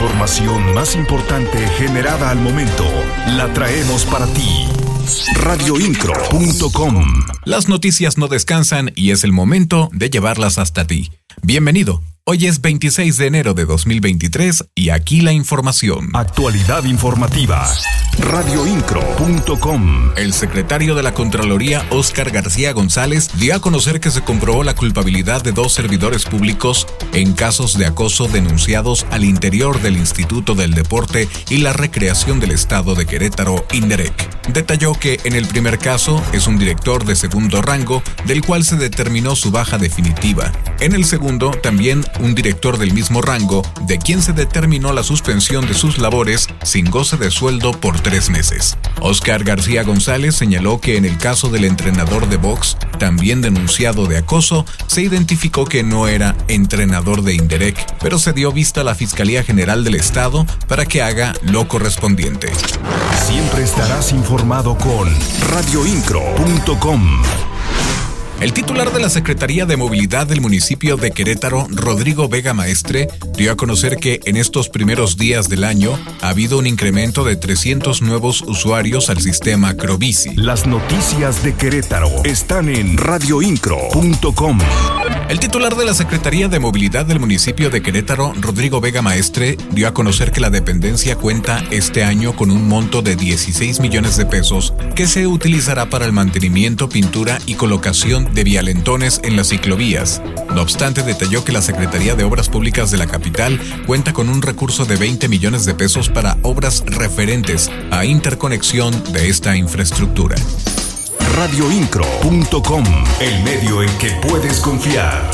información más importante generada al momento la traemos para ti. Radioincro.com Las noticias no descansan y es el momento de llevarlas hasta ti. Bienvenido. Hoy es 26 de enero de 2023 y aquí la información. Actualidad informativa. Radioincro.com El secretario de la Contraloría, Óscar García González, dio a conocer que se comprobó la culpabilidad de dos servidores públicos en casos de acoso denunciados al interior del Instituto del Deporte y la Recreación del Estado de Querétaro, INDEREC. Detalló que en el primer caso es un director de segundo rango, del cual se determinó su baja definitiva. En el segundo, también un director del mismo rango, de quien se determinó la suspensión de sus labores sin goce de sueldo por tres meses. Oscar García González señaló que en el caso del entrenador de box, también denunciado de acoso, se identificó que no era entrenador de Inderec, pero se dio vista a la Fiscalía General del Estado para que haga lo correspondiente. Siempre estarás informado con radioincro.com. El titular de la Secretaría de Movilidad del municipio de Querétaro, Rodrigo Vega Maestre, dio a conocer que en estos primeros días del año ha habido un incremento de 300 nuevos usuarios al sistema Crobici. Las noticias de Querétaro están en radioincro.com. El titular de la Secretaría de Movilidad del municipio de Querétaro, Rodrigo Vega Maestre, dio a conocer que la dependencia cuenta este año con un monto de 16 millones de pesos que se utilizará para el mantenimiento, pintura y colocación de vialentones en las ciclovías. No obstante, detalló que la Secretaría de Obras Públicas de la capital cuenta con un recurso de 20 millones de pesos para obras referentes a interconexión de esta infraestructura. Radioincro.com, el medio en que puedes confiar.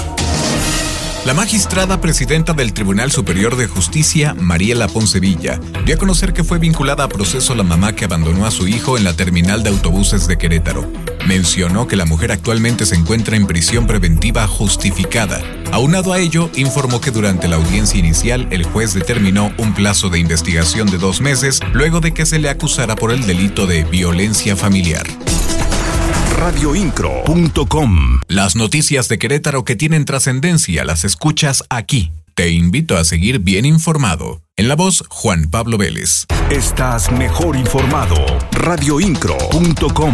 La magistrada presidenta del Tribunal Superior de Justicia, Mariela Poncevilla, dio a conocer que fue vinculada a proceso la mamá que abandonó a su hijo en la terminal de autobuses de Querétaro. Mencionó que la mujer actualmente se encuentra en prisión preventiva justificada. Aunado a ello, informó que durante la audiencia inicial el juez determinó un plazo de investigación de dos meses luego de que se le acusara por el delito de violencia familiar radioincro.com. Las noticias de Querétaro que tienen trascendencia las escuchas aquí. Te invito a seguir bien informado. En la voz, Juan Pablo Vélez. Estás mejor informado. radioincro.com.